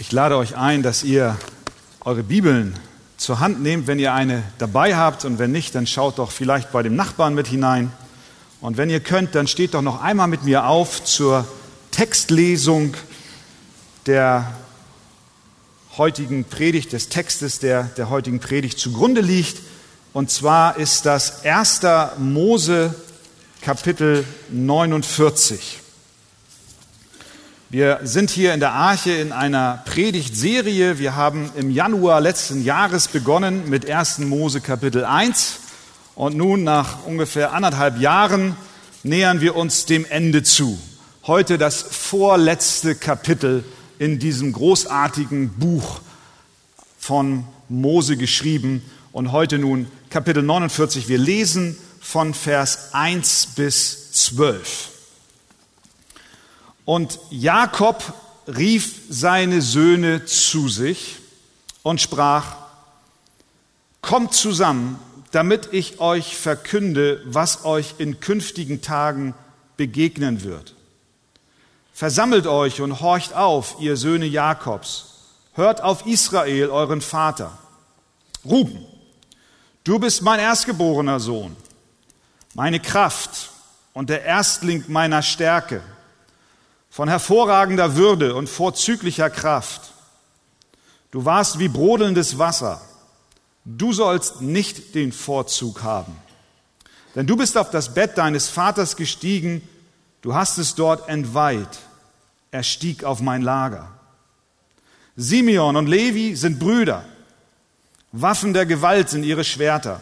Ich lade euch ein, dass ihr eure Bibeln zur Hand nehmt, wenn ihr eine dabei habt. Und wenn nicht, dann schaut doch vielleicht bei dem Nachbarn mit hinein. Und wenn ihr könnt, dann steht doch noch einmal mit mir auf zur Textlesung der heutigen Predigt, des Textes, der der heutigen Predigt zugrunde liegt. Und zwar ist das 1. Mose Kapitel 49. Wir sind hier in der Arche in einer Predigtserie. Wir haben im Januar letzten Jahres begonnen mit 1. Mose Kapitel 1 und nun nach ungefähr anderthalb Jahren nähern wir uns dem Ende zu. Heute das vorletzte Kapitel in diesem großartigen Buch von Mose geschrieben und heute nun Kapitel 49. Wir lesen von Vers 1 bis 12. Und Jakob rief seine Söhne zu sich und sprach, Kommt zusammen, damit ich euch verkünde, was euch in künftigen Tagen begegnen wird. Versammelt euch und horcht auf, ihr Söhne Jakobs. Hört auf Israel, euren Vater. Ruben, du bist mein erstgeborener Sohn, meine Kraft und der Erstling meiner Stärke von hervorragender Würde und vorzüglicher Kraft. Du warst wie brodelndes Wasser. Du sollst nicht den Vorzug haben. Denn du bist auf das Bett deines Vaters gestiegen, du hast es dort entweiht. Er stieg auf mein Lager. Simeon und Levi sind Brüder. Waffen der Gewalt sind ihre Schwerter.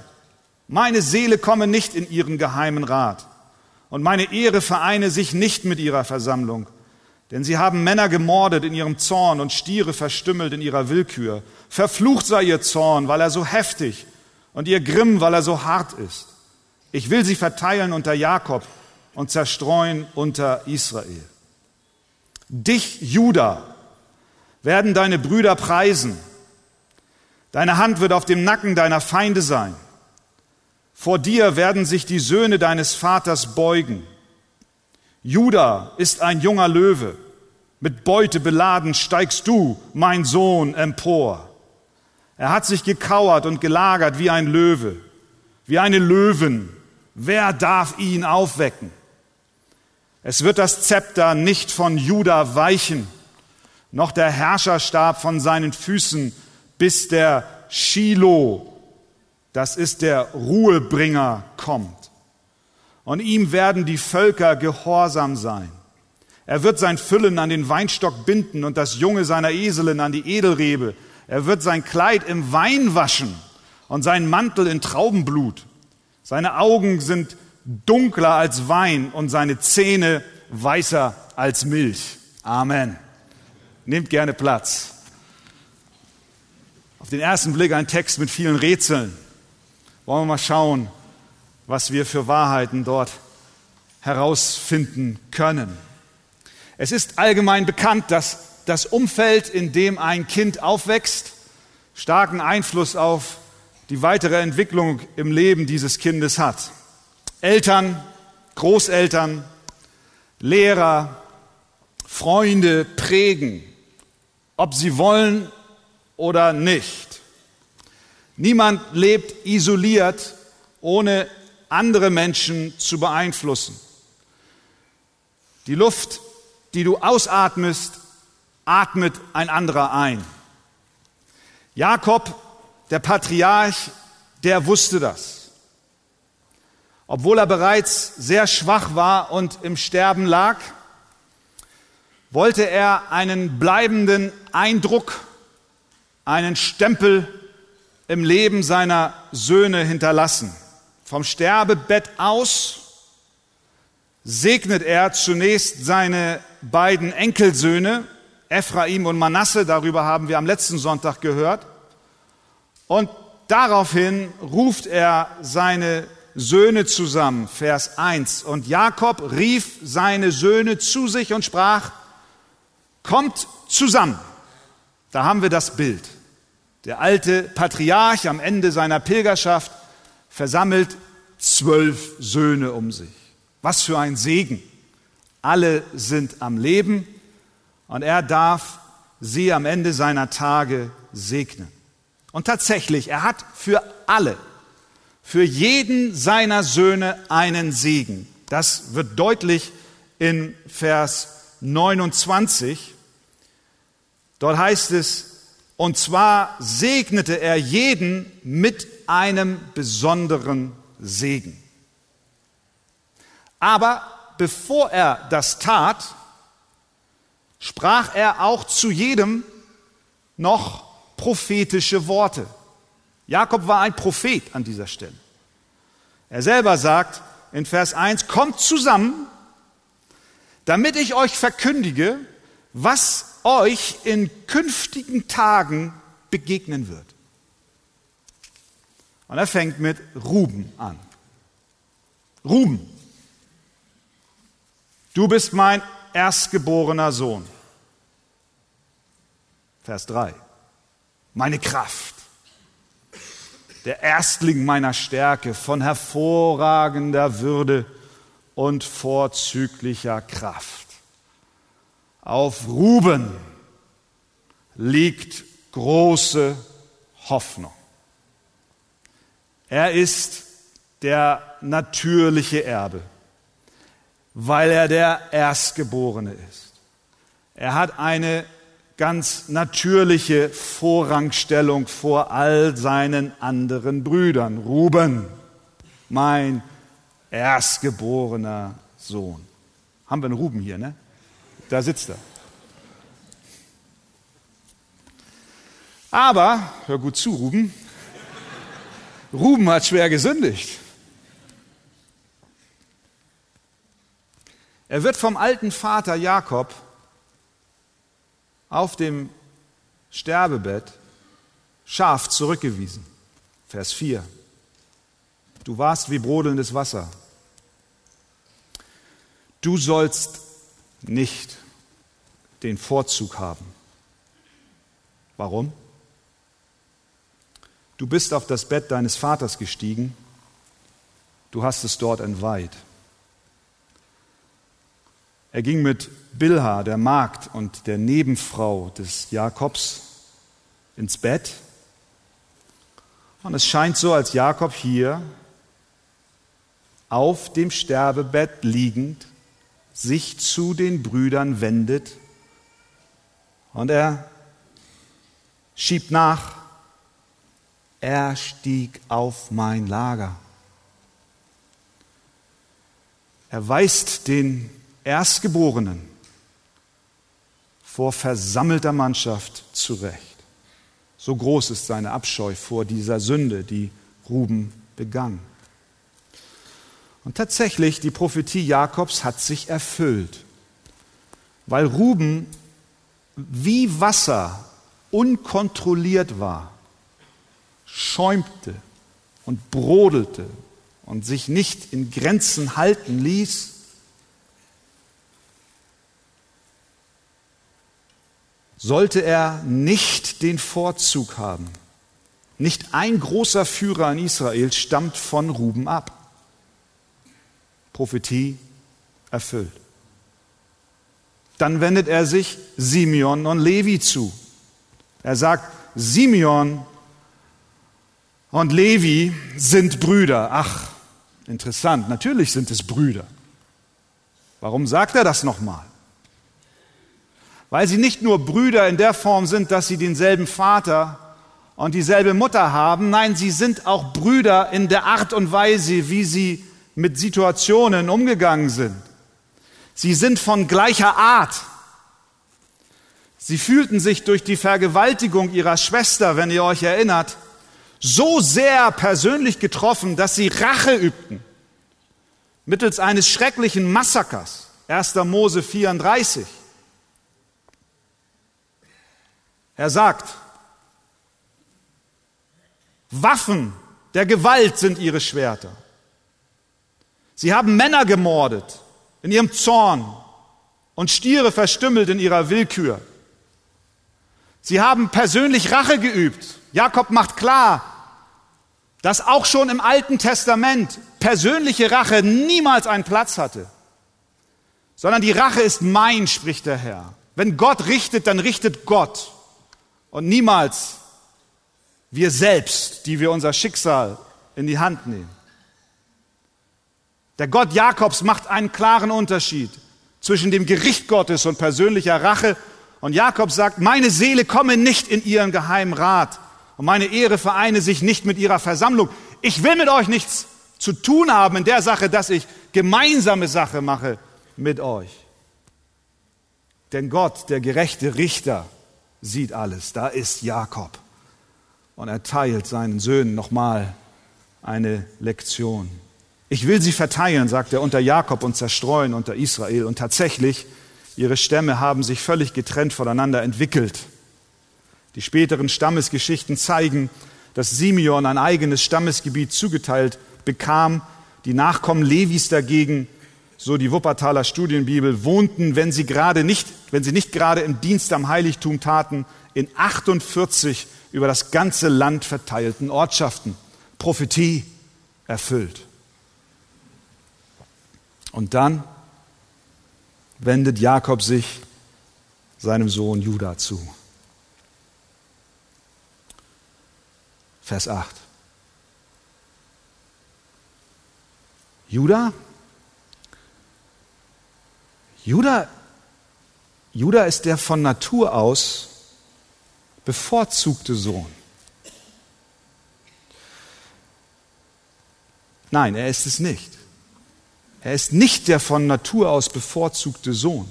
Meine Seele komme nicht in ihren geheimen Rat. Und meine Ehre vereine sich nicht mit ihrer Versammlung. Denn sie haben Männer gemordet in ihrem Zorn und Stiere verstümmelt in ihrer Willkür. Verflucht sei ihr Zorn, weil er so heftig und ihr Grimm, weil er so hart ist. Ich will sie verteilen unter Jakob und zerstreuen unter Israel. Dich, Juda, werden deine Brüder preisen. Deine Hand wird auf dem Nacken deiner Feinde sein. Vor dir werden sich die Söhne deines Vaters beugen. Juda ist ein junger Löwe. Mit Beute beladen steigst du, mein Sohn, empor. Er hat sich gekauert und gelagert wie ein Löwe, wie eine Löwen. Wer darf ihn aufwecken? Es wird das Zepter nicht von Juda weichen, noch der Herrscherstab von seinen Füßen, bis der Shiloh, das ist der Ruhebringer, kommt und ihm werden die Völker gehorsam sein. Er wird sein Füllen an den Weinstock binden und das Junge seiner Eselin an die Edelrebe. Er wird sein Kleid im Wein waschen und seinen Mantel in Traubenblut. Seine Augen sind dunkler als Wein und seine Zähne weißer als Milch. Amen. Nehmt gerne Platz. Auf den ersten Blick ein Text mit vielen Rätseln. Wollen wir mal schauen, was wir für Wahrheiten dort herausfinden können. Es ist allgemein bekannt, dass das Umfeld, in dem ein Kind aufwächst, starken Einfluss auf die weitere Entwicklung im Leben dieses Kindes hat. Eltern, Großeltern, Lehrer, Freunde prägen, ob sie wollen oder nicht. Niemand lebt isoliert, ohne andere Menschen zu beeinflussen. Die Luft, die du ausatmest, atmet ein anderer ein. Jakob, der Patriarch, der wusste das. Obwohl er bereits sehr schwach war und im Sterben lag, wollte er einen bleibenden Eindruck, einen Stempel im Leben seiner Söhne hinterlassen. Vom Sterbebett aus segnet er zunächst seine beiden Enkelsöhne, Ephraim und Manasse, darüber haben wir am letzten Sonntag gehört. Und daraufhin ruft er seine Söhne zusammen, Vers 1. Und Jakob rief seine Söhne zu sich und sprach, kommt zusammen. Da haben wir das Bild. Der alte Patriarch am Ende seiner Pilgerschaft versammelt zwölf Söhne um sich. Was für ein Segen. Alle sind am Leben und er darf sie am Ende seiner Tage segnen. Und tatsächlich, er hat für alle, für jeden seiner Söhne einen Segen. Das wird deutlich in Vers 29. Dort heißt es, und zwar segnete er jeden mit einem besonderen Segen. Aber bevor er das tat, sprach er auch zu jedem noch prophetische Worte. Jakob war ein Prophet an dieser Stelle. Er selber sagt in Vers 1, kommt zusammen, damit ich euch verkündige, was euch in künftigen Tagen begegnen wird. Und er fängt mit Ruben an. Ruben, du bist mein erstgeborener Sohn. Vers 3. Meine Kraft, der Erstling meiner Stärke, von hervorragender Würde und vorzüglicher Kraft. Auf Ruben liegt große Hoffnung. Er ist der natürliche Erbe, weil er der Erstgeborene ist. Er hat eine ganz natürliche Vorrangstellung vor all seinen anderen Brüdern. Ruben, mein erstgeborener Sohn. Haben wir einen Ruben hier, ne? Da sitzt er. Aber, hör gut zu, Ruben, Ruben hat schwer gesündigt. Er wird vom alten Vater Jakob auf dem Sterbebett scharf zurückgewiesen. Vers 4. Du warst wie brodelndes Wasser. Du sollst nicht den Vorzug haben. Warum? Du bist auf das Bett deines Vaters gestiegen, du hast es dort entweiht. Er ging mit Bilha, der Magd und der Nebenfrau des Jakobs, ins Bett. Und es scheint so, als Jakob hier auf dem Sterbebett liegend sich zu den Brüdern wendet und er schiebt nach, er stieg auf mein Lager. Er weist den Erstgeborenen vor versammelter Mannschaft zurecht. So groß ist seine Abscheu vor dieser Sünde, die Ruben begann. Und tatsächlich, die Prophetie Jakobs hat sich erfüllt, weil Ruben wie Wasser unkontrolliert war schäumte und brodelte und sich nicht in Grenzen halten ließ, sollte er nicht den Vorzug haben. Nicht ein großer Führer in Israel stammt von Ruben ab. Prophetie erfüllt. Dann wendet er sich Simeon und Levi zu. Er sagt, Simeon und Levi sind Brüder. Ach, interessant, natürlich sind es Brüder. Warum sagt er das nochmal? Weil sie nicht nur Brüder in der Form sind, dass sie denselben Vater und dieselbe Mutter haben, nein, sie sind auch Brüder in der Art und Weise, wie sie mit Situationen umgegangen sind. Sie sind von gleicher Art. Sie fühlten sich durch die Vergewaltigung ihrer Schwester, wenn ihr euch erinnert, so sehr persönlich getroffen, dass sie Rache übten. Mittels eines schrecklichen Massakers. 1. Mose 34. Er sagt, Waffen der Gewalt sind ihre Schwerter. Sie haben Männer gemordet in ihrem Zorn und Stiere verstümmelt in ihrer Willkür. Sie haben persönlich Rache geübt. Jakob macht klar, dass auch schon im Alten Testament persönliche Rache niemals einen Platz hatte, sondern die Rache ist mein, spricht der Herr. Wenn Gott richtet, dann richtet Gott und niemals wir selbst, die wir unser Schicksal in die Hand nehmen. Der Gott Jakobs macht einen klaren Unterschied zwischen dem Gericht Gottes und persönlicher Rache. Und Jakob sagt, meine Seele komme nicht in ihren geheimen Rat und meine Ehre vereine sich nicht mit ihrer Versammlung. Ich will mit euch nichts zu tun haben in der Sache, dass ich gemeinsame Sache mache mit euch. Denn Gott, der gerechte Richter, sieht alles. Da ist Jakob. Und er teilt seinen Söhnen nochmal eine Lektion. Ich will sie verteilen, sagt er, unter Jakob und zerstreuen unter Israel. Und tatsächlich, ihre Stämme haben sich völlig getrennt voneinander entwickelt. Die späteren Stammesgeschichten zeigen, dass Simeon ein eigenes Stammesgebiet zugeteilt bekam. Die Nachkommen Levis dagegen, so die Wuppertaler Studienbibel, wohnten, wenn sie gerade nicht, wenn sie nicht gerade im Dienst am Heiligtum taten, in 48 über das ganze Land verteilten Ortschaften. Prophetie erfüllt. Und dann wendet Jakob sich seinem Sohn Judah zu. Vers 8. Judah? Judah, Judah ist der von Natur aus bevorzugte Sohn. Nein, er ist es nicht. Er ist nicht der von Natur aus bevorzugte Sohn.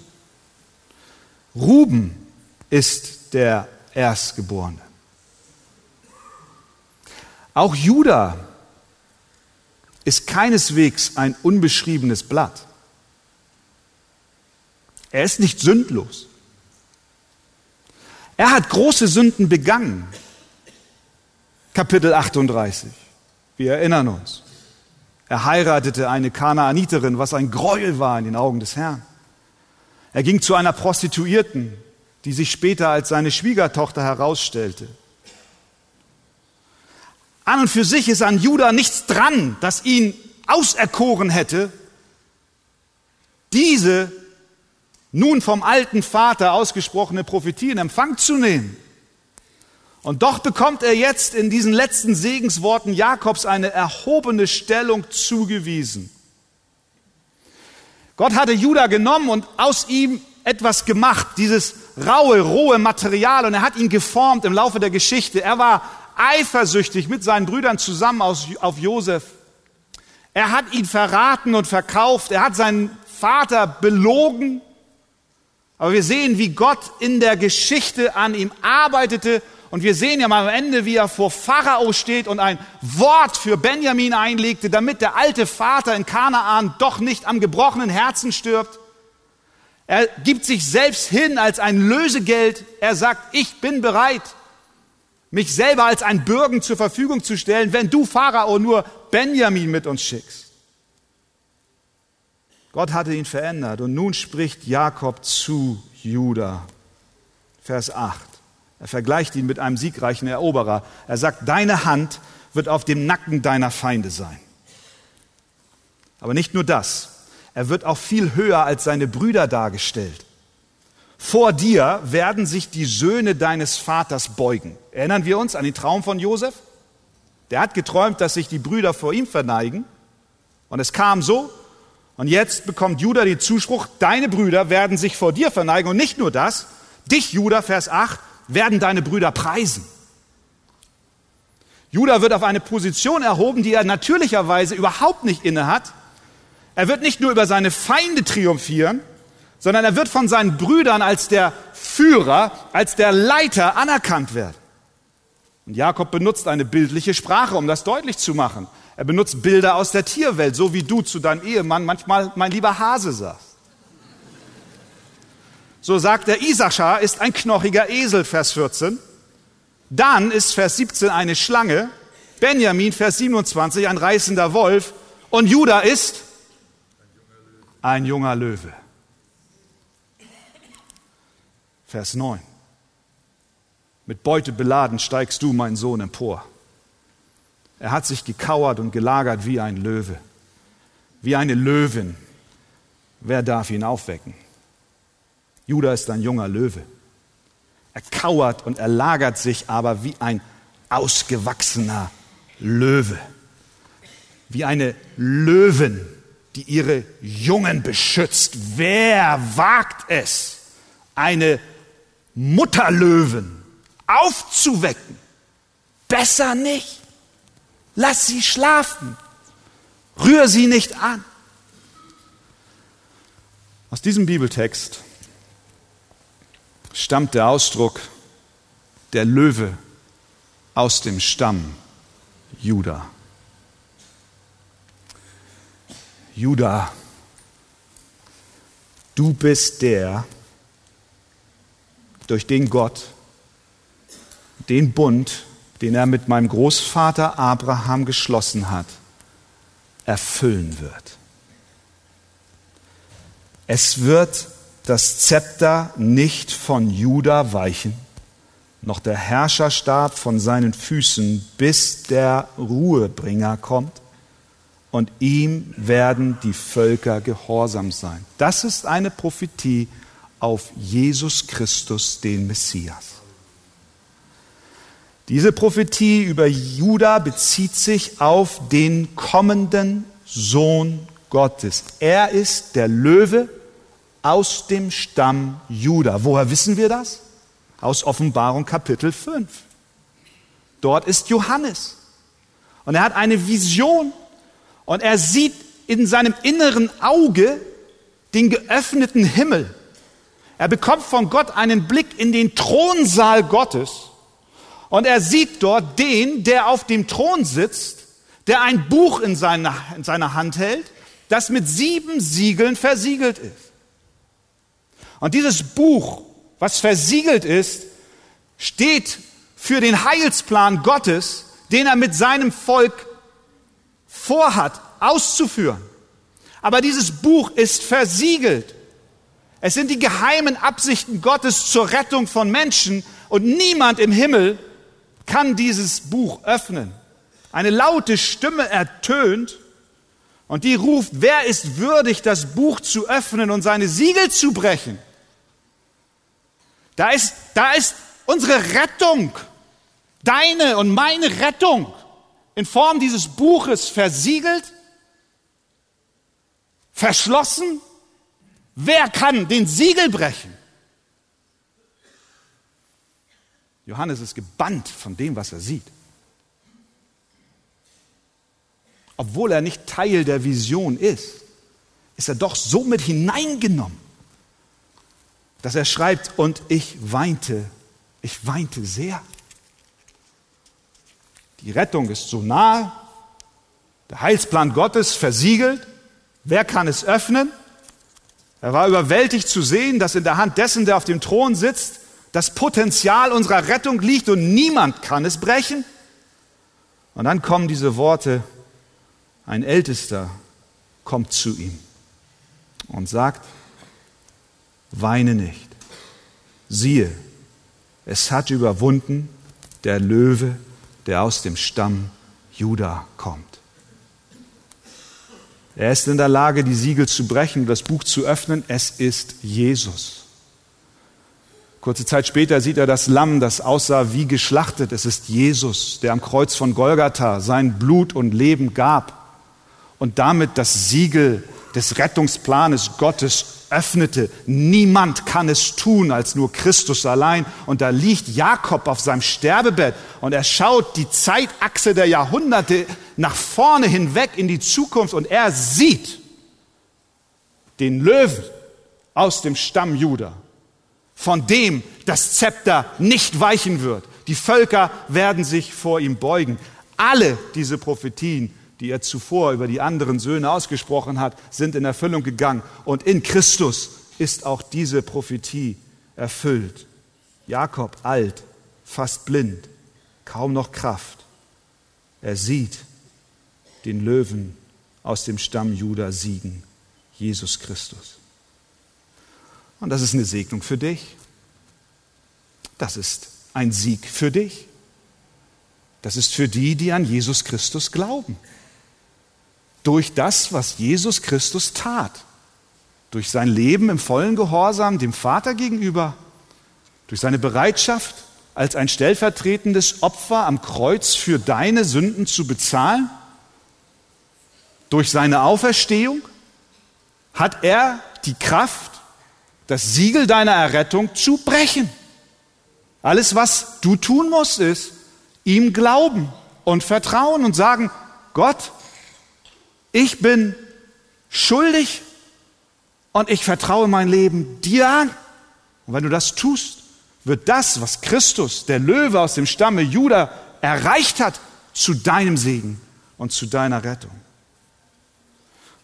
Ruben ist der Erstgeborene. Auch Judah ist keineswegs ein unbeschriebenes Blatt. Er ist nicht sündlos. Er hat große Sünden begangen. Kapitel 38. Wir erinnern uns. Er heiratete eine Kanaaniterin, was ein Gräuel war in den Augen des Herrn. Er ging zu einer Prostituierten, die sich später als seine Schwiegertochter herausstellte. An und für sich ist an Judah nichts dran, das ihn auserkoren hätte, diese nun vom alten Vater ausgesprochene Prophetie in Empfang zu nehmen. Und doch bekommt er jetzt in diesen letzten Segensworten Jakobs eine erhobene Stellung zugewiesen. Gott hatte Judah genommen und aus ihm etwas gemacht, dieses raue, rohe Material, und er hat ihn geformt im Laufe der Geschichte. Er war eifersüchtig mit seinen Brüdern zusammen auf Josef. Er hat ihn verraten und verkauft. Er hat seinen Vater belogen. Aber wir sehen, wie Gott in der Geschichte an ihm arbeitete und wir sehen ja mal am Ende, wie er vor Pharao steht und ein Wort für Benjamin einlegte, damit der alte Vater in Kanaan doch nicht am gebrochenen Herzen stirbt. Er gibt sich selbst hin als ein Lösegeld. Er sagt, ich bin bereit, mich selber als ein Bürgen zur Verfügung zu stellen, wenn du Pharao nur Benjamin mit uns schickst. Gott hatte ihn verändert und nun spricht Jakob zu Judah. Vers 8. Er vergleicht ihn mit einem siegreichen Eroberer. Er sagt, deine Hand wird auf dem Nacken deiner Feinde sein. Aber nicht nur das, er wird auch viel höher als seine Brüder dargestellt. Vor dir werden sich die Söhne deines Vaters beugen. Erinnern wir uns an den Traum von Josef? Der hat geträumt, dass sich die Brüder vor ihm verneigen. Und es kam so. Und jetzt bekommt Judah den Zuspruch, deine Brüder werden sich vor dir verneigen. Und nicht nur das, dich, Judah, Vers 8, werden deine Brüder preisen. Judah wird auf eine Position erhoben, die er natürlicherweise überhaupt nicht innehat. Er wird nicht nur über seine Feinde triumphieren, sondern er wird von seinen Brüdern als der Führer, als der Leiter anerkannt werden. Und Jakob benutzt eine bildliche Sprache, um das deutlich zu machen. Er benutzt Bilder aus der Tierwelt, so wie du zu deinem Ehemann manchmal mein lieber Hase sagst. So sagt er, Isachar ist ein knochiger Esel, Vers 14. Dann ist Vers 17 eine Schlange. Benjamin, Vers 27, ein reißender Wolf. Und Judah ist ein junger Löwe. Vers 9. Mit Beute beladen steigst du, mein Sohn, empor. Er hat sich gekauert und gelagert wie ein Löwe, wie eine Löwin. Wer darf ihn aufwecken? Judah ist ein junger Löwe. Er kauert und er lagert sich aber wie ein ausgewachsener Löwe. Wie eine Löwin, die ihre Jungen beschützt. Wer wagt es, eine Mutterlöwen aufzuwecken? Besser nicht. Lass sie schlafen. Rühr sie nicht an. Aus diesem Bibeltext stammt der Ausdruck der Löwe aus dem Stamm Juda. Juda, du bist der, durch den Gott den Bund, den er mit meinem Großvater Abraham geschlossen hat, erfüllen wird. Es wird das Zepter nicht von Juda weichen, noch der Herrscherstab von seinen Füßen, bis der Ruhebringer kommt, und ihm werden die Völker gehorsam sein. Das ist eine Prophetie auf Jesus Christus, den Messias. Diese Prophetie über Juda bezieht sich auf den kommenden Sohn Gottes. Er ist der Löwe aus dem Stamm Juda. Woher wissen wir das? Aus Offenbarung Kapitel 5. Dort ist Johannes. Und er hat eine Vision und er sieht in seinem inneren Auge den geöffneten Himmel. Er bekommt von Gott einen Blick in den Thronsaal Gottes und er sieht dort den, der auf dem Thron sitzt, der ein Buch in seiner, in seiner Hand hält, das mit sieben Siegeln versiegelt ist. Und dieses Buch, was versiegelt ist, steht für den Heilsplan Gottes, den er mit seinem Volk vorhat, auszuführen. Aber dieses Buch ist versiegelt. Es sind die geheimen Absichten Gottes zur Rettung von Menschen und niemand im Himmel kann dieses Buch öffnen. Eine laute Stimme ertönt und die ruft, wer ist würdig, das Buch zu öffnen und seine Siegel zu brechen? Da ist, da ist unsere Rettung, deine und meine Rettung in Form dieses Buches versiegelt, verschlossen. Wer kann den Siegel brechen? Johannes ist gebannt von dem, was er sieht. obwohl er nicht Teil der Vision ist, ist er doch so mit hineingenommen, dass er schreibt, und ich weinte, ich weinte sehr. Die Rettung ist so nahe, der Heilsplan Gottes versiegelt, wer kann es öffnen? Er war überwältigt zu sehen, dass in der Hand dessen, der auf dem Thron sitzt, das Potenzial unserer Rettung liegt und niemand kann es brechen. Und dann kommen diese Worte, ein Ältester kommt zu ihm und sagt, weine nicht. Siehe, es hat überwunden der Löwe, der aus dem Stamm Juda kommt. Er ist in der Lage, die Siegel zu brechen, das Buch zu öffnen. Es ist Jesus. Kurze Zeit später sieht er das Lamm, das aussah wie geschlachtet. Es ist Jesus, der am Kreuz von Golgatha sein Blut und Leben gab und damit das Siegel des Rettungsplanes Gottes öffnete. Niemand kann es tun als nur Christus allein. Und da liegt Jakob auf seinem Sterbebett und er schaut die Zeitachse der Jahrhunderte nach vorne hinweg in die Zukunft und er sieht den Löwen aus dem Stamm Juda, von dem das Zepter nicht weichen wird. Die Völker werden sich vor ihm beugen. Alle diese Prophetien die er zuvor über die anderen Söhne ausgesprochen hat, sind in Erfüllung gegangen. Und in Christus ist auch diese Prophetie erfüllt. Jakob alt, fast blind, kaum noch Kraft. Er sieht den Löwen aus dem Stamm Juda siegen, Jesus Christus. Und das ist eine Segnung für dich. Das ist ein Sieg für dich. Das ist für die, die an Jesus Christus glauben durch das, was Jesus Christus tat. durch sein Leben im vollen Gehorsam dem Vater gegenüber, durch seine Bereitschaft, als ein stellvertretendes Opfer am Kreuz für deine Sünden zu bezahlen, durch seine Auferstehung, hat er die Kraft, das Siegel deiner Errettung zu brechen. Alles, was du tun musst, ist ihm glauben und vertrauen und sagen, Gott, ich bin schuldig und ich vertraue mein Leben dir an. Und wenn du das tust, wird das, was Christus, der Löwe aus dem Stamme Juda, erreicht hat, zu deinem Segen und zu deiner Rettung.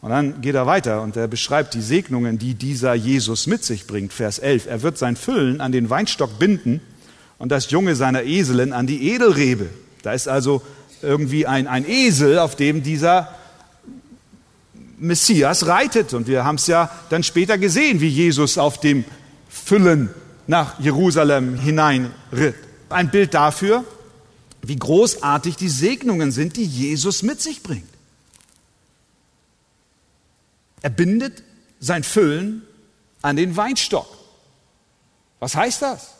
Und dann geht er weiter und er beschreibt die Segnungen, die dieser Jesus mit sich bringt. Vers 11. Er wird sein Füllen an den Weinstock binden und das Junge seiner Eselin an die Edelrebe. Da ist also irgendwie ein, ein Esel, auf dem dieser Messias reitet. Und wir haben es ja dann später gesehen, wie Jesus auf dem Füllen nach Jerusalem hineinritt. Ein Bild dafür, wie großartig die Segnungen sind, die Jesus mit sich bringt. Er bindet sein Füllen an den Weinstock. Was heißt das?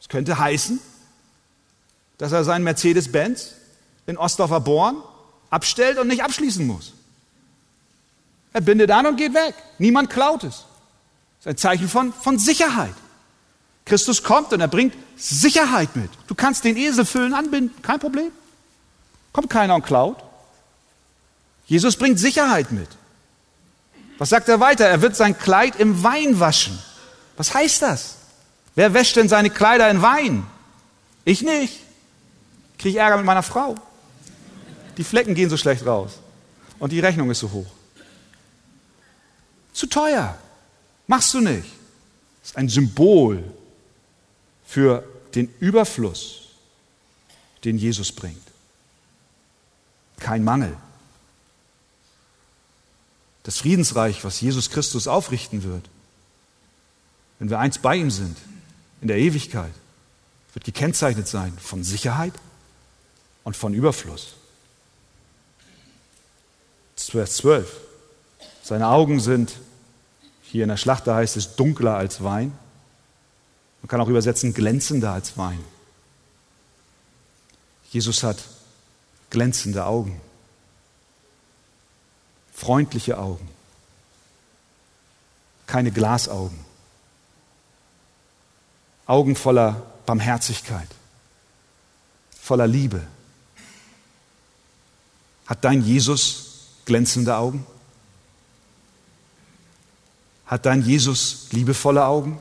Es könnte heißen, dass er seinen Mercedes-Benz in Ostdorfer Born abstellt und nicht abschließen muss. Er bindet an und geht weg. Niemand klaut es. Das ist ein Zeichen von, von Sicherheit. Christus kommt und er bringt Sicherheit mit. Du kannst den Esel füllen, anbinden, kein Problem. Kommt keiner und klaut. Jesus bringt Sicherheit mit. Was sagt er weiter? Er wird sein Kleid im Wein waschen. Was heißt das? Wer wäscht denn seine Kleider in Wein? Ich nicht. Kriege ich Ärger mit meiner Frau. Die Flecken gehen so schlecht raus. Und die Rechnung ist so hoch. Zu teuer. Machst du nicht. Das ist ein Symbol für den Überfluss, den Jesus bringt. Kein Mangel. Das Friedensreich, was Jesus Christus aufrichten wird, wenn wir eins bei ihm sind, in der Ewigkeit, wird gekennzeichnet sein von Sicherheit und von Überfluss. Vers 12. Seine Augen sind, hier in der Schlachter heißt es, dunkler als Wein. Man kann auch übersetzen, glänzender als Wein. Jesus hat glänzende Augen freundliche Augen, keine Glasaugen, Augen voller Barmherzigkeit, voller Liebe. Hat dein Jesus glänzende Augen? Hat dein Jesus liebevolle Augen?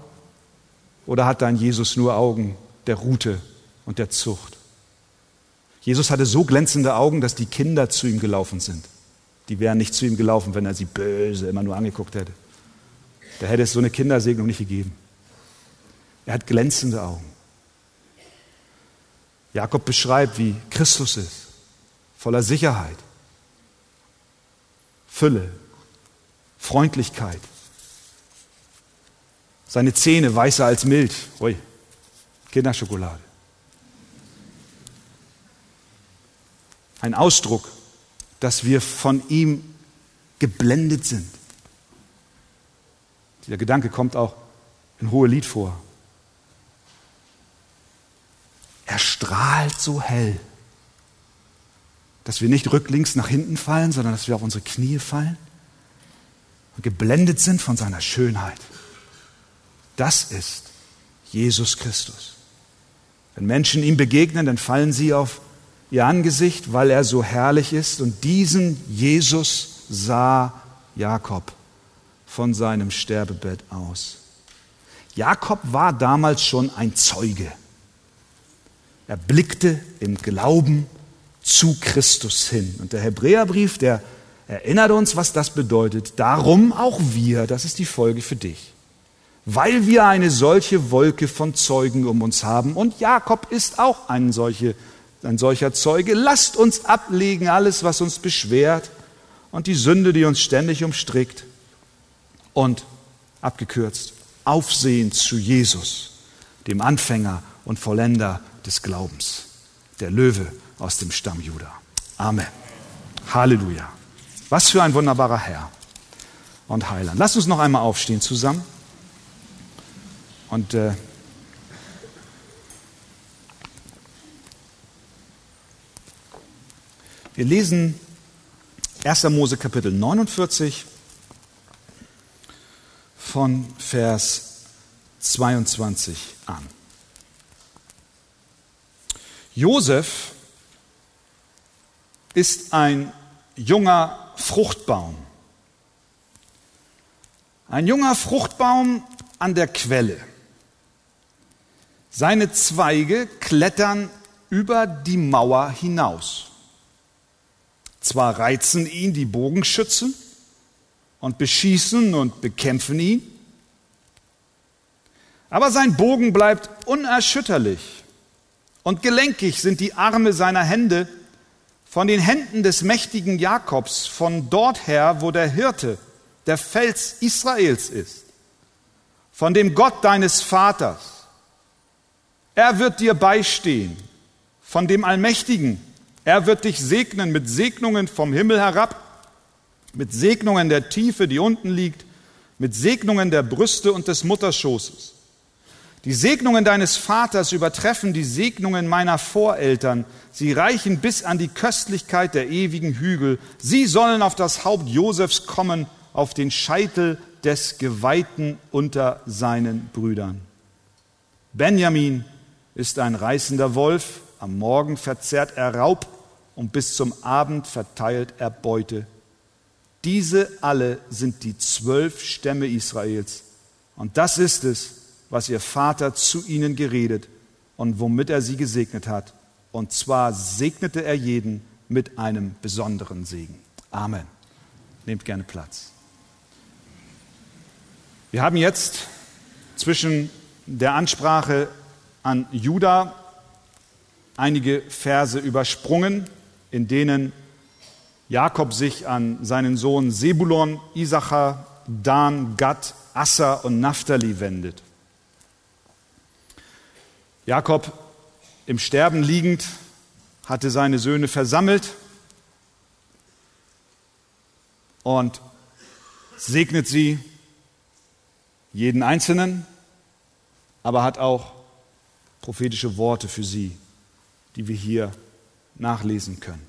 Oder hat dein Jesus nur Augen der Rute und der Zucht? Jesus hatte so glänzende Augen, dass die Kinder zu ihm gelaufen sind. Die wären nicht zu ihm gelaufen, wenn er sie böse immer nur angeguckt hätte. Da hätte es so eine Kindersegnung nicht gegeben. Er hat glänzende Augen. Jakob beschreibt, wie Christus ist, voller Sicherheit, Fülle, Freundlichkeit. Seine Zähne weißer als Milch. Ui, Kinderschokolade. Ein Ausdruck dass wir von ihm geblendet sind. Dieser Gedanke kommt auch in Hohe Lied vor. Er strahlt so hell, dass wir nicht rücklings nach hinten fallen, sondern dass wir auf unsere Knie fallen und geblendet sind von seiner Schönheit. Das ist Jesus Christus. Wenn Menschen ihm begegnen, dann fallen sie auf ihr Angesicht, weil er so herrlich ist. Und diesen Jesus sah Jakob von seinem Sterbebett aus. Jakob war damals schon ein Zeuge. Er blickte im Glauben zu Christus hin. Und der Hebräerbrief, der erinnert uns, was das bedeutet. Darum auch wir, das ist die Folge für dich. Weil wir eine solche Wolke von Zeugen um uns haben. Und Jakob ist auch eine solche ein solcher Zeuge. Lasst uns ablegen alles, was uns beschwert und die Sünde, die uns ständig umstrickt. Und abgekürzt, aufsehen zu Jesus, dem Anfänger und Vollender des Glaubens, der Löwe aus dem Stamm Juda. Amen. Halleluja. Was für ein wunderbarer Herr. und Heiland. Lasst uns noch einmal aufstehen zusammen. Und äh, wir lesen 1. Mose Kapitel 49 von Vers 22 an. Josef ist ein junger Fruchtbaum. Ein junger Fruchtbaum an der Quelle. Seine Zweige klettern über die Mauer hinaus. Zwar reizen ihn die Bogenschützen und beschießen und bekämpfen ihn, aber sein Bogen bleibt unerschütterlich und gelenkig sind die Arme seiner Hände von den Händen des mächtigen Jakobs, von dort her, wo der Hirte, der Fels Israels ist, von dem Gott deines Vaters. Er wird dir beistehen, von dem Allmächtigen. Er wird dich segnen mit Segnungen vom Himmel herab, mit Segnungen der Tiefe, die unten liegt, mit Segnungen der Brüste und des Mutterschoßes. Die Segnungen deines Vaters übertreffen die Segnungen meiner Voreltern. Sie reichen bis an die Köstlichkeit der ewigen Hügel. Sie sollen auf das Haupt Josefs kommen, auf den Scheitel des Geweihten unter seinen Brüdern. Benjamin ist ein reißender Wolf. Am Morgen verzehrt er Raub und bis zum Abend verteilt er Beute. Diese alle sind die zwölf Stämme Israels. Und das ist es, was ihr Vater zu ihnen geredet und womit er sie gesegnet hat. Und zwar segnete er jeden mit einem besonderen Segen. Amen. Nehmt gerne Platz. Wir haben jetzt zwischen der Ansprache an Juda einige Verse übersprungen, in denen Jakob sich an seinen Sohn Sebulon, Isachar, Dan, Gad, Asser und Naphtali wendet. Jakob im Sterben liegend hatte seine Söhne versammelt und segnet sie, jeden Einzelnen, aber hat auch prophetische Worte für sie, die wir hier nachlesen können.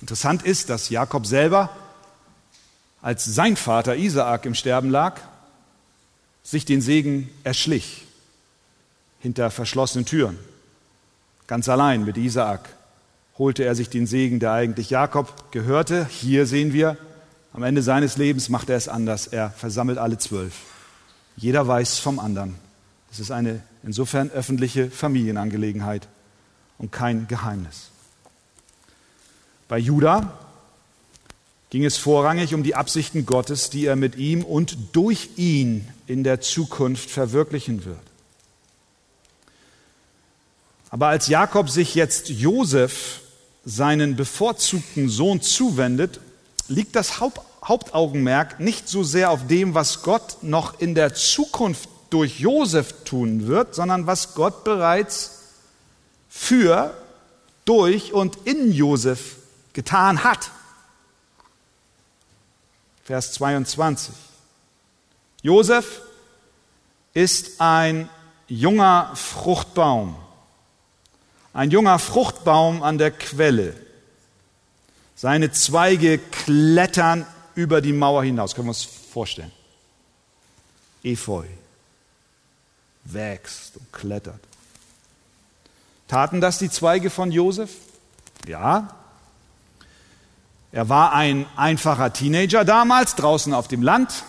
Interessant ist, dass Jakob selber, als sein Vater Isaak im Sterben lag, sich den Segen erschlich hinter verschlossenen Türen. Ganz allein mit Isaak holte er sich den Segen, der eigentlich Jakob gehörte. Hier sehen wir, am Ende seines Lebens macht er es anders. Er versammelt alle zwölf. Jeder weiß vom anderen. Es ist eine insofern öffentliche Familienangelegenheit und kein Geheimnis. Bei Judah ging es vorrangig um die Absichten Gottes, die er mit ihm und durch ihn in der Zukunft verwirklichen wird. Aber als Jakob sich jetzt Josef, seinen bevorzugten Sohn, zuwendet, liegt das Hauptaugenmerk nicht so sehr auf dem, was Gott noch in der Zukunft durch Josef tun wird, sondern was Gott bereits für, durch und in Josef getan hat. Vers 22. Josef ist ein junger Fruchtbaum ein junger Fruchtbaum an der Quelle. Seine Zweige klettern über die Mauer hinaus. Können wir uns vorstellen? Efeu wächst und klettert. Taten das die Zweige von Josef? Ja. Er war ein einfacher Teenager damals, draußen auf dem Land,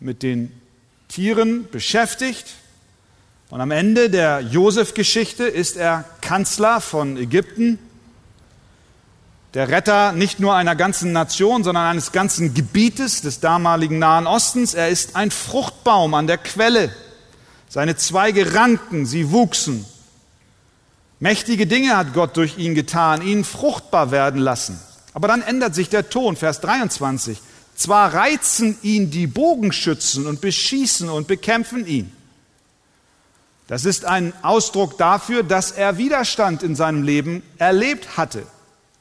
mit den Tieren beschäftigt, und am Ende der Josef-Geschichte ist er Kanzler von Ägypten, der Retter nicht nur einer ganzen Nation, sondern eines ganzen Gebietes des damaligen Nahen Ostens. Er ist ein Fruchtbaum an der Quelle. Seine Zweige ranken, sie wuchsen. Mächtige Dinge hat Gott durch ihn getan, ihn fruchtbar werden lassen. Aber dann ändert sich der Ton, Vers 23. Zwar reizen ihn die Bogenschützen und beschießen und bekämpfen ihn. Das ist ein Ausdruck dafür, dass er Widerstand in seinem Leben erlebt hatte.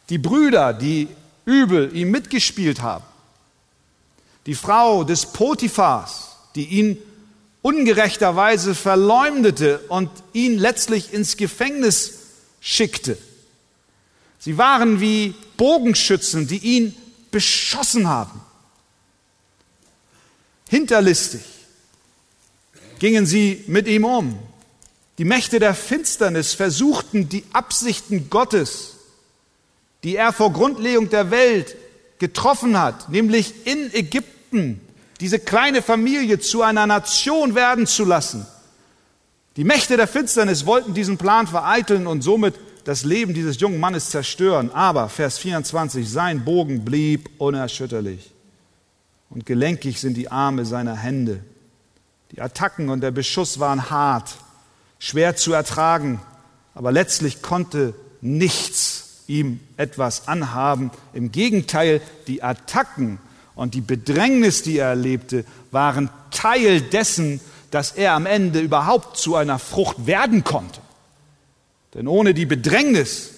Die Brüder, die übel ihm mitgespielt haben. die Frau des Potiphars, die ihn ungerechterweise verleumdete und ihn letztlich ins Gefängnis schickte. Sie waren wie Bogenschützen, die ihn beschossen haben. Hinterlistig gingen sie mit ihm um. Die Mächte der Finsternis versuchten die Absichten Gottes, die er vor Grundlegung der Welt getroffen hat, nämlich in Ägypten diese kleine Familie zu einer Nation werden zu lassen. Die Mächte der Finsternis wollten diesen Plan vereiteln und somit das Leben dieses jungen Mannes zerstören. Aber, Vers 24, sein Bogen blieb unerschütterlich und gelenkig sind die Arme seiner Hände. Die Attacken und der Beschuss waren hart, schwer zu ertragen, aber letztlich konnte nichts ihm etwas anhaben. Im Gegenteil, die Attacken und die Bedrängnis, die er erlebte, waren Teil dessen, dass er am Ende überhaupt zu einer Frucht werden konnte. Denn ohne die Bedrängnis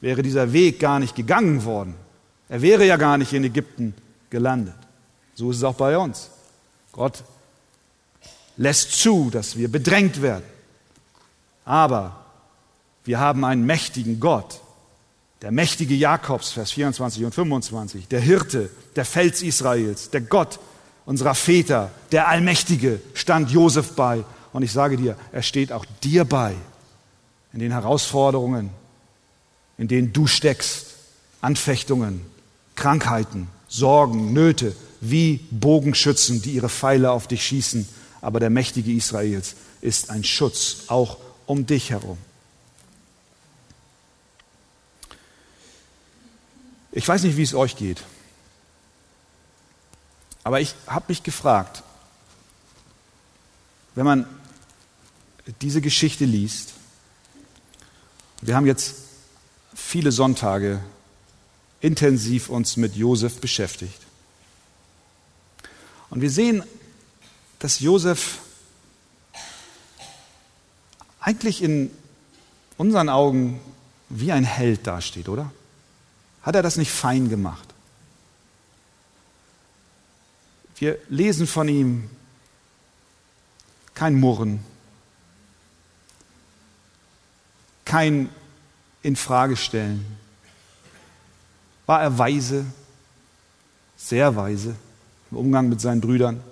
wäre dieser Weg gar nicht gegangen worden. Er wäre ja gar nicht in Ägypten gelandet. So ist es auch bei uns. Gott lässt zu, dass wir bedrängt werden. Aber wir haben einen mächtigen Gott, der mächtige Jakobs, Vers 24 und 25, der Hirte, der Fels Israels, der Gott unserer Väter, der Allmächtige, stand Josef bei. Und ich sage dir, er steht auch dir bei in den Herausforderungen, in denen du steckst, Anfechtungen, Krankheiten, Sorgen, Nöte, wie Bogenschützen, die ihre Pfeile auf dich schießen. Aber der mächtige Israels ist ein Schutz auch um dich herum. Ich weiß nicht, wie es euch geht, aber ich habe mich gefragt, wenn man diese Geschichte liest, wir haben jetzt viele Sonntage intensiv uns mit Josef beschäftigt. Und wir sehen, dass Josef eigentlich in unseren Augen wie ein Held dasteht, oder? Hat er das nicht fein gemacht? Wir lesen von ihm kein Murren, kein Infragestellen. War er weise, sehr weise im Umgang mit seinen Brüdern?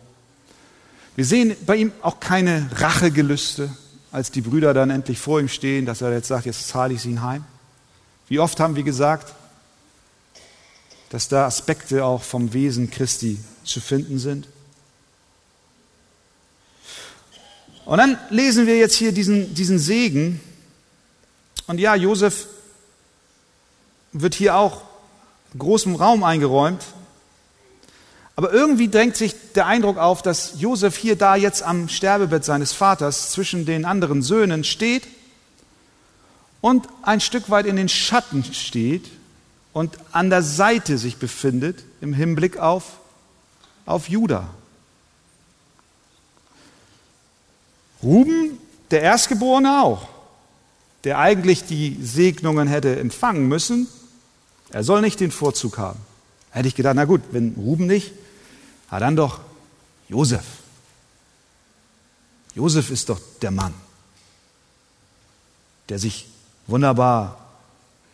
Wir sehen bei ihm auch keine Rachegelüste, als die Brüder dann endlich vor ihm stehen, dass er jetzt sagt, jetzt zahle ich sie heim. Wie oft haben wir gesagt, dass da Aspekte auch vom Wesen Christi zu finden sind. Und dann lesen wir jetzt hier diesen, diesen Segen. Und ja, Josef wird hier auch großem Raum eingeräumt. Aber irgendwie drängt sich der Eindruck auf, dass Josef hier da jetzt am Sterbebett seines Vaters zwischen den anderen Söhnen steht und ein Stück weit in den Schatten steht und an der Seite sich befindet im Hinblick auf, auf Juda. Ruben, der Erstgeborene auch, der eigentlich die Segnungen hätte empfangen müssen, er soll nicht den Vorzug haben. Hätte ich gedacht, na gut, wenn Ruben nicht, na dann doch Josef. Josef ist doch der Mann, der sich wunderbar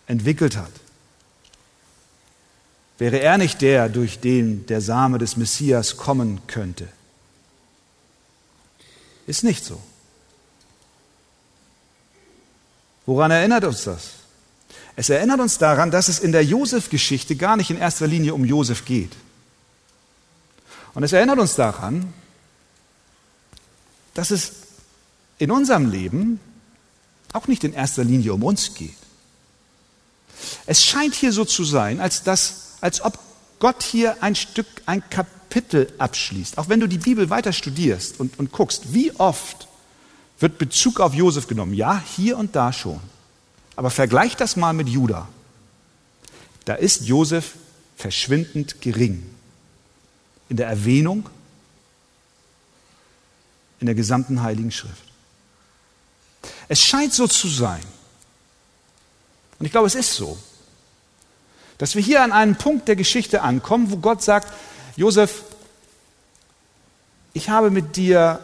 entwickelt hat. Wäre er nicht der, durch den der Same des Messias kommen könnte? Ist nicht so. Woran erinnert uns das? Es erinnert uns daran, dass es in der Josef-Geschichte gar nicht in erster Linie um Josef geht. Und es erinnert uns daran, dass es in unserem Leben auch nicht in erster Linie um uns geht. Es scheint hier so zu sein, als dass als ob Gott hier ein Stück, ein Kapitel abschließt. Auch wenn du die Bibel weiter studierst und, und guckst, wie oft wird Bezug auf Josef genommen? Ja, hier und da schon. Aber vergleich das mal mit Judah. Da ist Josef verschwindend gering. In der Erwähnung, in der gesamten Heiligen Schrift. Es scheint so zu sein. Und ich glaube, es ist so. Dass wir hier an einem Punkt der Geschichte ankommen, wo Gott sagt, Josef, ich habe mit dir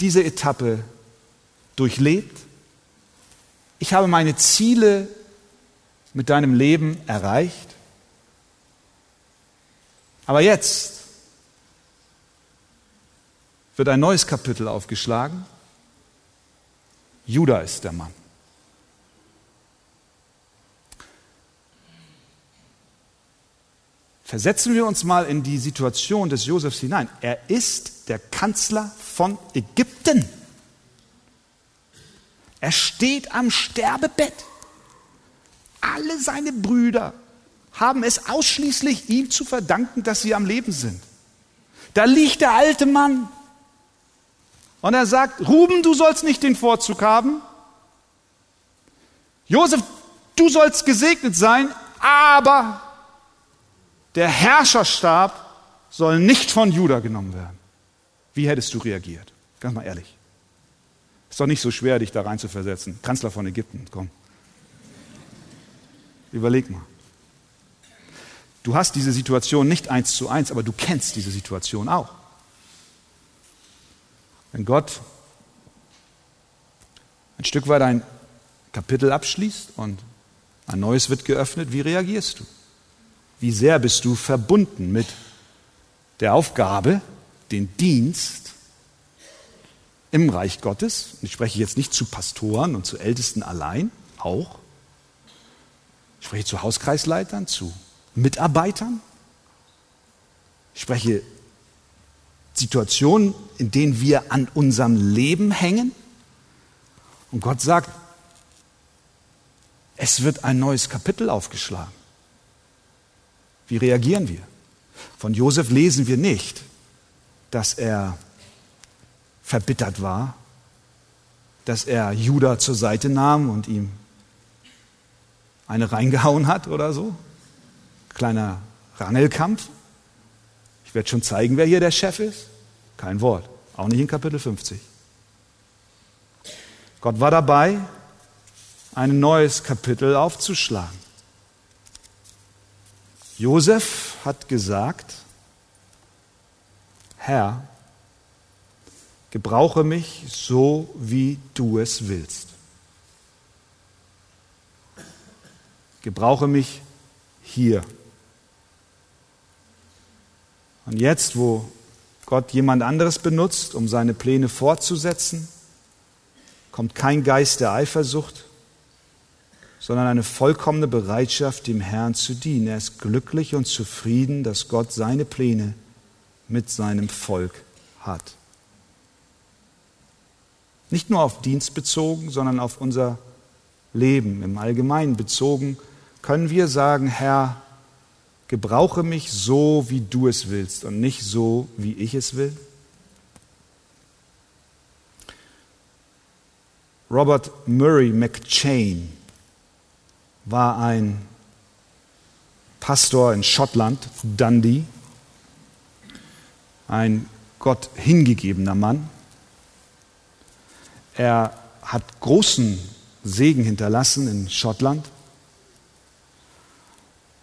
diese Etappe durchlebt. Ich habe meine Ziele mit deinem Leben erreicht. Aber jetzt wird ein neues Kapitel aufgeschlagen. Judah ist der Mann. Versetzen wir uns mal in die Situation des Josefs hinein. Er ist der Kanzler von Ägypten. Er steht am Sterbebett. Alle seine Brüder haben es ausschließlich ihm zu verdanken, dass sie am Leben sind. Da liegt der alte Mann und er sagt, Ruben, du sollst nicht den Vorzug haben. Josef, du sollst gesegnet sein, aber der Herrscherstab soll nicht von Juda genommen werden. Wie hättest du reagiert? Ganz mal ehrlich. Ist doch nicht so schwer, dich da rein zu versetzen. Kanzler von Ägypten, komm. Überleg mal. Du hast diese Situation nicht eins zu eins, aber du kennst diese Situation auch. Wenn Gott ein Stück weit ein Kapitel abschließt und ein neues wird geöffnet, wie reagierst du? Wie sehr bist du verbunden mit der Aufgabe, den Dienst im Reich Gottes? Ich spreche jetzt nicht zu Pastoren und zu Ältesten allein, auch. Ich spreche zu Hauskreisleitern, zu Mitarbeitern. Ich spreche Situationen, in denen wir an unserem Leben hängen. Und Gott sagt, es wird ein neues Kapitel aufgeschlagen. Wie reagieren wir? Von Josef lesen wir nicht, dass er verbittert war, dass er Judah zur Seite nahm und ihm eine reingehauen hat oder so. Kleiner Rangelkampf. Ich werde schon zeigen, wer hier der Chef ist. Kein Wort. Auch nicht in Kapitel 50. Gott war dabei, ein neues Kapitel aufzuschlagen. Josef hat gesagt, Herr, gebrauche mich so, wie du es willst. Gebrauche mich hier. Und jetzt, wo Gott jemand anderes benutzt, um seine Pläne fortzusetzen, kommt kein Geist der Eifersucht, sondern eine vollkommene Bereitschaft, dem Herrn zu dienen. Er ist glücklich und zufrieden, dass Gott seine Pläne mit seinem Volk hat. Nicht nur auf Dienst bezogen, sondern auf unser Leben im Allgemeinen bezogen, können wir sagen, Herr, gebrauche mich so, wie du es willst und nicht so, wie ich es will? Robert Murray McChain war ein Pastor in Schottland, Dundee, ein Gott hingegebener Mann. Er hat großen Segen hinterlassen in Schottland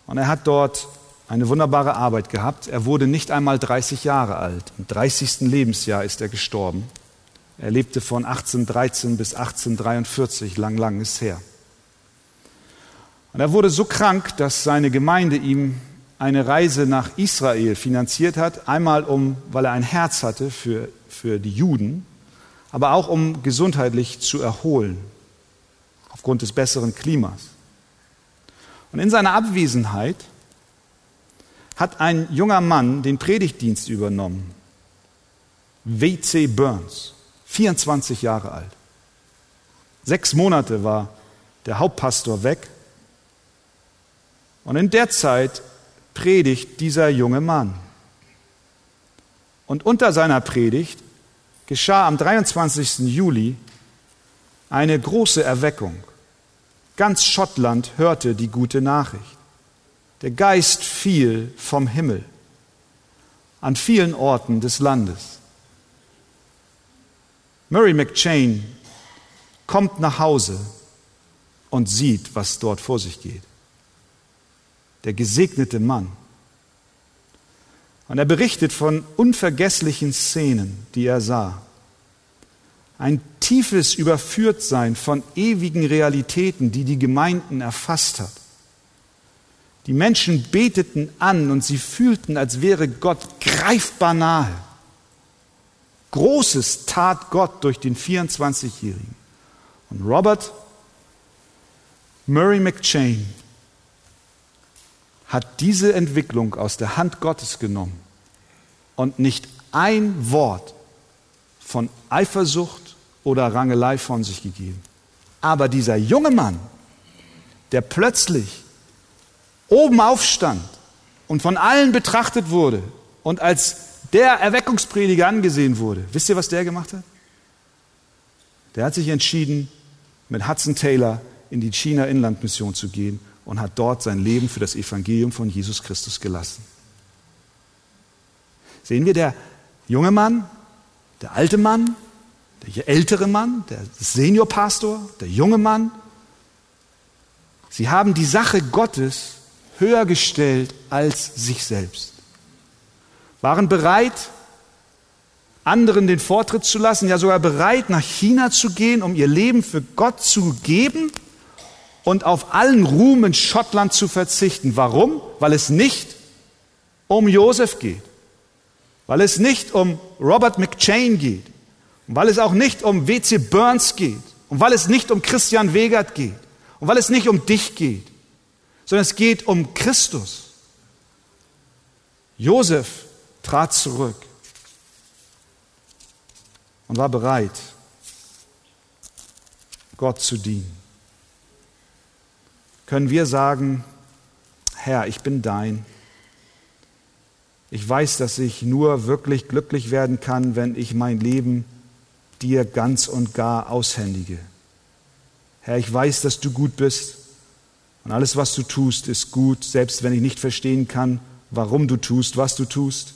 und er hat dort eine wunderbare Arbeit gehabt. Er wurde nicht einmal 30 Jahre alt. Im 30. Lebensjahr ist er gestorben. Er lebte von 1813 bis 1843, lang, lang ist her. Und er wurde so krank, dass seine Gemeinde ihm eine Reise nach Israel finanziert hat, einmal um, weil er ein Herz hatte für, für die Juden, aber auch um gesundheitlich zu erholen, aufgrund des besseren Klimas. Und in seiner Abwesenheit hat ein junger Mann den Predigtdienst übernommen. W.C. Burns, 24 Jahre alt. Sechs Monate war der Hauptpastor weg und in der Zeit predigt dieser junge Mann. Und unter seiner Predigt geschah am 23. Juli eine große Erweckung. Ganz Schottland hörte die gute Nachricht. Der Geist fiel vom Himmel an vielen Orten des Landes. Murray McChain kommt nach Hause und sieht, was dort vor sich geht der gesegnete Mann. Und er berichtet von unvergesslichen Szenen, die er sah. Ein tiefes Überführtsein von ewigen Realitäten, die die Gemeinden erfasst hat. Die Menschen beteten an und sie fühlten, als wäre Gott greifbar nahe. Großes tat Gott durch den 24-Jährigen. Und Robert Murray McChain hat diese Entwicklung aus der Hand Gottes genommen und nicht ein Wort von Eifersucht oder Rangelei von sich gegeben. Aber dieser junge Mann, der plötzlich oben aufstand und von allen betrachtet wurde und als der Erweckungsprediger angesehen wurde, wisst ihr, was der gemacht hat? Der hat sich entschieden, mit Hudson Taylor in die China-Inlandmission zu gehen und hat dort sein Leben für das Evangelium von Jesus Christus gelassen. Sehen wir der junge Mann, der alte Mann, der ältere Mann, der Seniorpastor, der junge Mann. Sie haben die Sache Gottes höher gestellt als sich selbst. Waren bereit, anderen den Vortritt zu lassen, ja sogar bereit, nach China zu gehen, um ihr Leben für Gott zu geben und auf allen Ruhm in Schottland zu verzichten. Warum? Weil es nicht um Josef geht, weil es nicht um Robert McChain geht und weil es auch nicht um W.C. Burns geht und weil es nicht um Christian Wegert geht und weil es nicht um dich geht, sondern es geht um Christus. Josef trat zurück und war bereit, Gott zu dienen können wir sagen, Herr, ich bin dein. Ich weiß, dass ich nur wirklich glücklich werden kann, wenn ich mein Leben dir ganz und gar aushändige. Herr, ich weiß, dass du gut bist und alles, was du tust, ist gut, selbst wenn ich nicht verstehen kann, warum du tust, was du tust.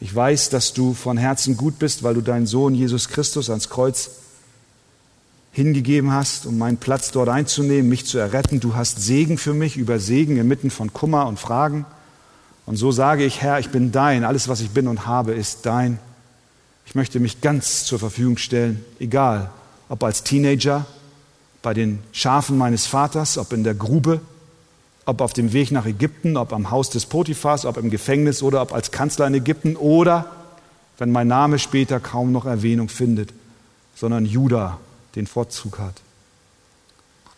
Ich weiß, dass du von Herzen gut bist, weil du deinen Sohn Jesus Christus ans Kreuz hingegeben hast, um meinen Platz dort einzunehmen, mich zu erretten. Du hast Segen für mich über Segen inmitten von Kummer und Fragen. Und so sage ich, Herr, ich bin dein. Alles, was ich bin und habe, ist dein. Ich möchte mich ganz zur Verfügung stellen, egal ob als Teenager, bei den Schafen meines Vaters, ob in der Grube, ob auf dem Weg nach Ägypten, ob am Haus des Potiphars, ob im Gefängnis oder ob als Kanzler in Ägypten oder wenn mein Name später kaum noch Erwähnung findet, sondern Judah den Vorzug hat.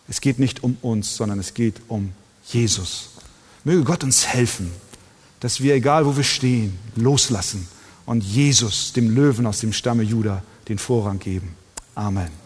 Es geht nicht um uns, sondern es geht um Jesus. Möge Gott uns helfen, dass wir, egal wo wir stehen, loslassen und Jesus, dem Löwen aus dem Stamme Juda, den Vorrang geben. Amen.